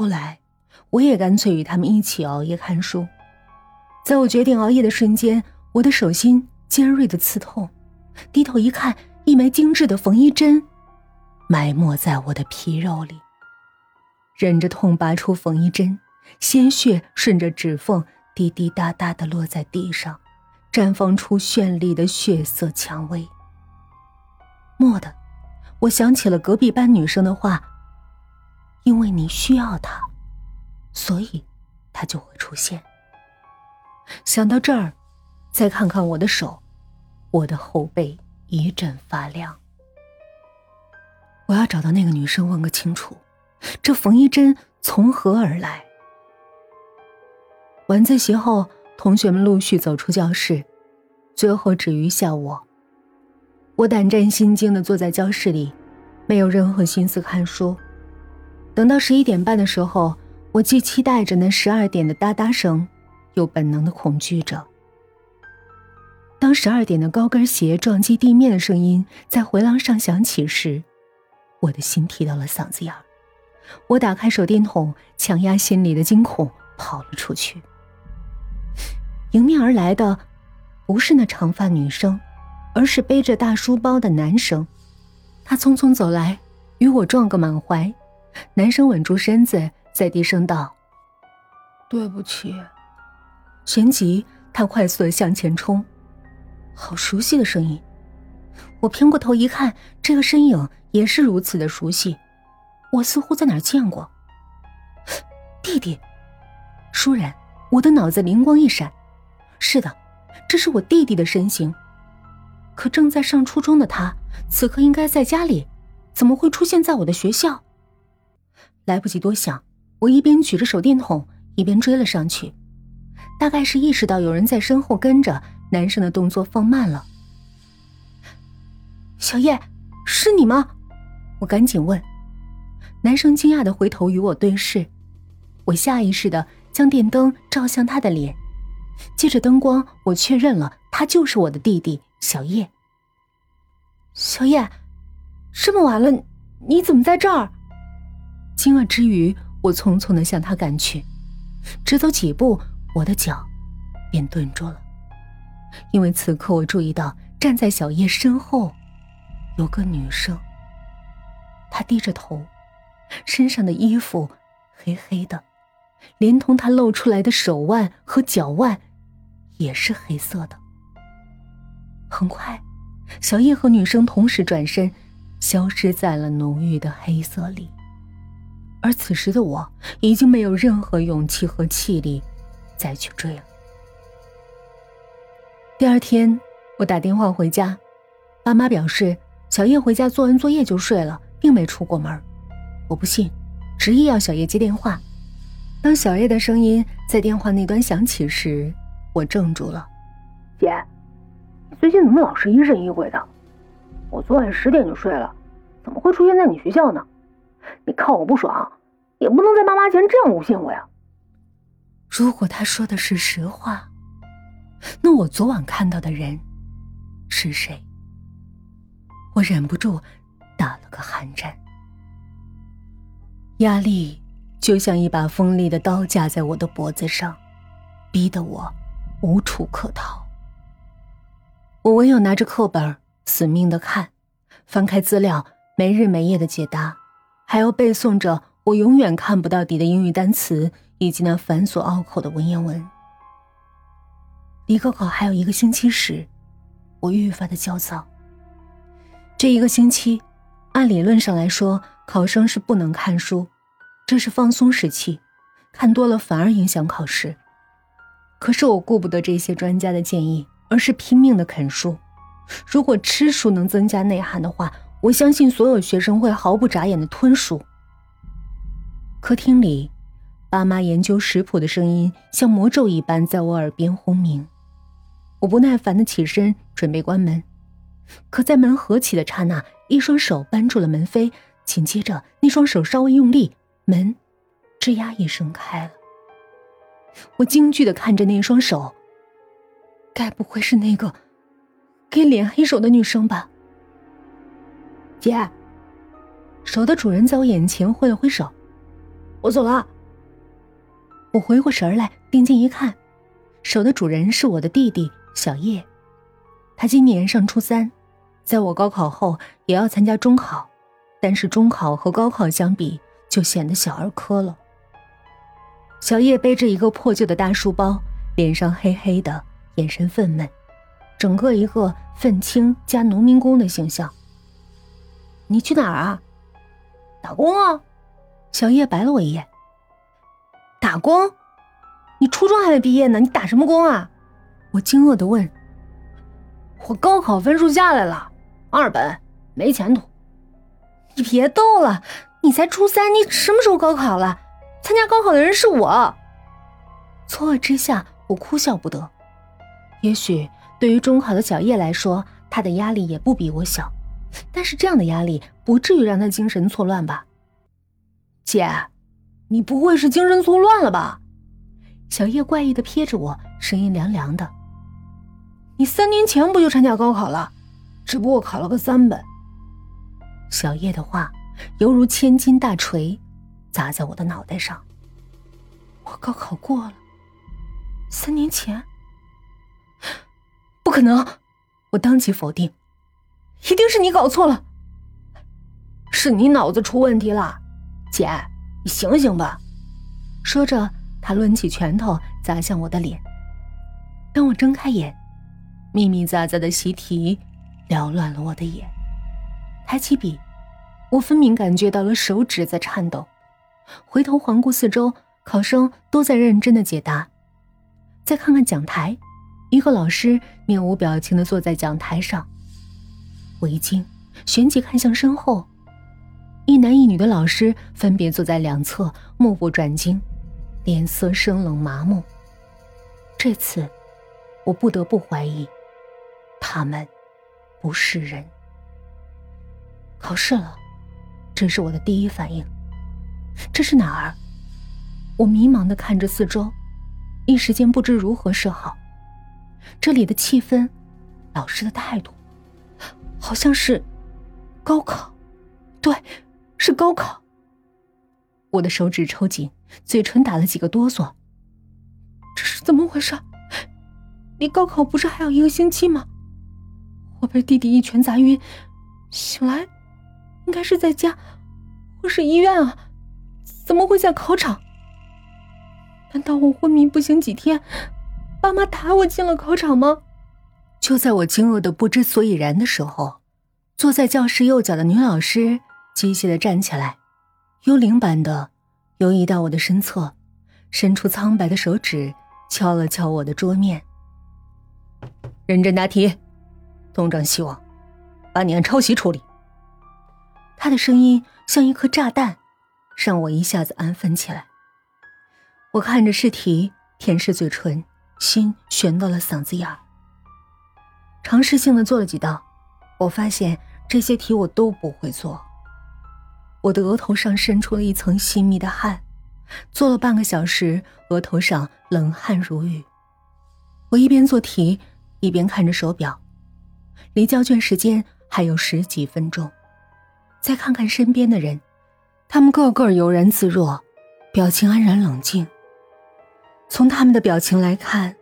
后来，我也干脆与他们一起熬夜看书。在我决定熬夜的瞬间，我的手心尖锐的刺痛，低头一看，一枚精致的缝衣针埋没在我的皮肉里。忍着痛拔出缝衣针，鲜血顺着指缝滴滴答答的落在地上，绽放出绚丽的血色蔷薇。蓦地，我想起了隔壁班女生的话：“因为你需要他，所以他就会出现。”想到这儿，再看看我的手，我的后背一阵发凉。我要找到那个女生，问个清楚。这缝衣针从何而来？晚自习后，同学们陆续走出教室，最后只余下我。我胆战心惊的坐在教室里，没有任何心思看书。等到十一点半的时候，我既期待着那十二点的哒哒声，又本能的恐惧着。当十二点的高跟鞋撞击地面的声音在回廊上响起时，我的心提到了嗓子眼儿。我打开手电筒，强压心里的惊恐，跑了出去。迎面而来的，不是那长发女生，而是背着大书包的男生。他匆匆走来，与我撞个满怀。男生稳住身子，再低声道：“对不起。”旋即，他快速的向前冲。好熟悉的声音！我偏过头一看，这个身影也是如此的熟悉。我似乎在哪儿见过弟弟，倏然，我的脑子灵光一闪，是的，这是我弟弟的身形。可正在上初中的他，此刻应该在家里，怎么会出现在我的学校？来不及多想，我一边举着手电筒，一边追了上去。大概是意识到有人在身后跟着，男生的动作放慢了。小叶，是你吗？我赶紧问。男生惊讶的回头与我对视，我下意识的将电灯照向他的脸，借着灯光，我确认了他就是我的弟弟小叶。小叶，这么晚了，你怎么在这儿？惊愕之余，我匆匆的向他赶去，只走几步，我的脚便顿住了，因为此刻我注意到站在小叶身后有个女生，她低着头。身上的衣服黑黑的，连同他露出来的手腕和脚腕也是黑色的。很快，小叶和女生同时转身，消失在了浓郁的黑色里。而此时的我已经没有任何勇气和气力再去追了。第二天，我打电话回家，爸妈表示小叶回家做完作业就睡了，并没出过门。我不信，执意要小叶接电话。当小叶的声音在电话那端响起时，我怔住了。姐，你最近怎么老是疑神疑鬼的？我昨晚十点就睡了，怎么会出现在你学校呢？你看我不爽，也不能在妈妈前这样诬陷我呀。如果他说的是实话，那我昨晚看到的人是谁？我忍不住打了个寒战。压力就像一把锋利的刀架在我的脖子上，逼得我无处可逃。我唯有拿着课本死命的看，翻开资料，没日没夜的解答，还要背诵着我永远看不到底的英语单词以及那繁琐拗口的文言文。离高考还有一个星期时，我愈发的焦躁。这一个星期，按理论上来说。考生是不能看书，这是放松时期，看多了反而影响考试。可是我顾不得这些专家的建议，而是拼命的啃书。如果吃书能增加内涵的话，我相信所有学生会毫不眨眼的吞数。客厅里，爸妈研究食谱的声音像魔咒一般在我耳边轰鸣。我不耐烦的起身准备关门，可在门合起的刹那，一双手扳住了门扉。紧接着，那双手稍微用力，门吱呀一声开了。我惊惧的看着那双手，该不会是那个给脸黑手的女生吧？姐，手的主人在我眼前挥了挥手，我走了。我回过神来，定睛一看，手的主人是我的弟弟小叶。他今年上初三，在我高考后也要参加中考，但是中考和高考相比，就显得小儿科了。小叶背着一个破旧的大书包，脸上黑黑的，眼神愤懑，整个一个愤青加农民工的形象。你去哪儿啊？打工啊！小叶白了我一眼。打工？你初中还没毕业呢，你打什么工啊？我惊愕的问。我高考分数下来了，二本，没前途。你别逗了，你才初三，你什么时候高考了？参加高考的人是我。错愕之下，我哭笑不得。也许对于中考的小叶来说，他的压力也不比我小，但是这样的压力不至于让他精神错乱吧？姐，你不会是精神错乱了吧？小叶怪异的瞥着我，声音凉凉的。你三年前不就参加高考了，只不过考了个三本。小叶的话犹如千斤大锤。砸在我的脑袋上。我高考过了，三年前，不可能！我当即否定，一定是你搞错了，是你脑子出问题了，姐，你醒醒吧！说着，他抡起拳头砸向我的脸。当我睁开眼，密密匝匝的习题缭乱了我的眼。抬起笔，我分明感觉到了手指在颤抖。回头环顾四周，考生都在认真的解答。再看看讲台，一个老师面无表情的坐在讲台上。我一惊，旋即看向身后，一男一女的老师分别坐在两侧，目不转睛，脸色生冷麻木。这次，我不得不怀疑，他们不是人。考试了，这是我的第一反应。这是哪儿？我迷茫的看着四周，一时间不知如何是好。这里的气氛，老师的态度，好像是高考。对，是高考。我的手指抽紧，嘴唇打了几个哆嗦。这是怎么回事？离高考不是还有一个星期吗？我被弟弟一拳砸晕，醒来，应该是在家，或是医院啊。怎么会在考场？难道我昏迷不醒几天，爸妈打我进了考场吗？就在我惊愕的不知所以然的时候，坐在教室右角的女老师机械的站起来，幽灵般的游移到我的身侧，伸出苍白的手指敲了敲我的桌面。认真答题，东张西望把你按抄袭处理。他的声音像一颗炸弹。让我一下子安分起来。我看着试题，舔舐嘴唇，心悬到了嗓子眼儿。尝试性的做了几道，我发现这些题我都不会做。我的额头上渗出了一层细密的汗，做了半个小时，额头上冷汗如雨。我一边做题，一边看着手表，离交卷时间还有十几分钟。再看看身边的人。他们个个悠然自若，表情安然冷静。从他们的表情来看，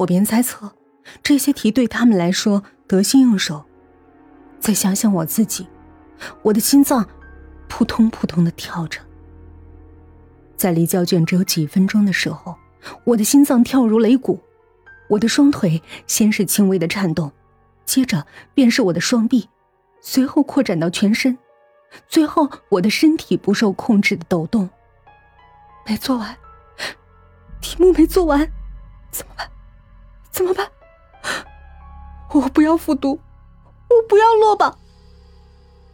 我便猜测这些题对他们来说得心应手。再想想我自己，我的心脏扑通扑通的跳着。在离交卷只有几分钟的时候，我的心脏跳如擂鼓，我的双腿先是轻微的颤动，接着便是我的双臂，随后扩展到全身。最后，我的身体不受控制的抖动。没做完，题目没做完，怎么办？怎么办？我不要复读，我不要落榜。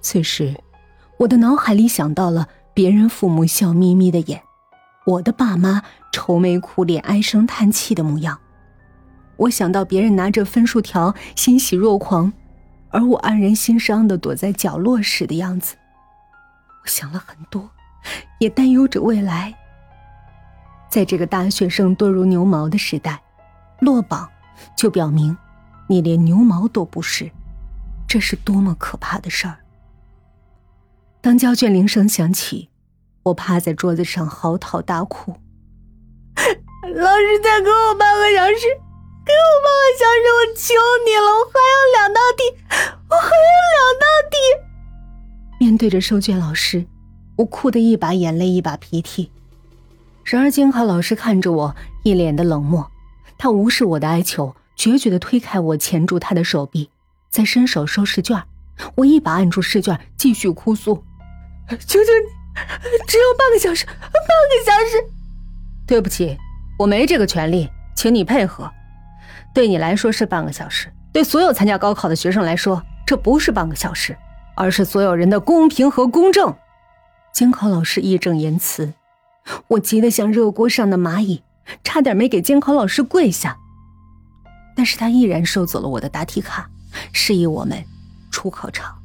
此时，我的脑海里想到了别人父母笑眯眯的眼，我的爸妈愁眉苦脸、唉声叹气的模样。我想到别人拿着分数条欣喜若狂，而我黯然心伤的躲在角落时的样子。我想了很多，也担忧着未来。在这个大学生多如牛毛的时代，落榜就表明你连牛毛都不是，这是多么可怕的事儿！当交卷铃声响起，我趴在桌子上嚎啕大哭。老师，再给我半个小时，给我半个小时，我求你了，我还有两道题，我还有两道题。面对着收卷老师，我哭得一把眼泪一把鼻涕。然而监考老师看着我，一脸的冷漠，他无视我的哀求，决绝的推开我，钳住他的手臂，再伸手收试卷。我一把按住试卷，继续哭诉：“求求你，只有半个小时，半个小时。”对不起，我没这个权利，请你配合。对你来说是半个小时，对所有参加高考的学生来说，这不是半个小时，而是所有人的公平和公正。监考老师义正言辞，我急得像热锅上的蚂蚁，差点没给监考老师跪下。但是他依然收走了我的答题卡，示意我们。出考场。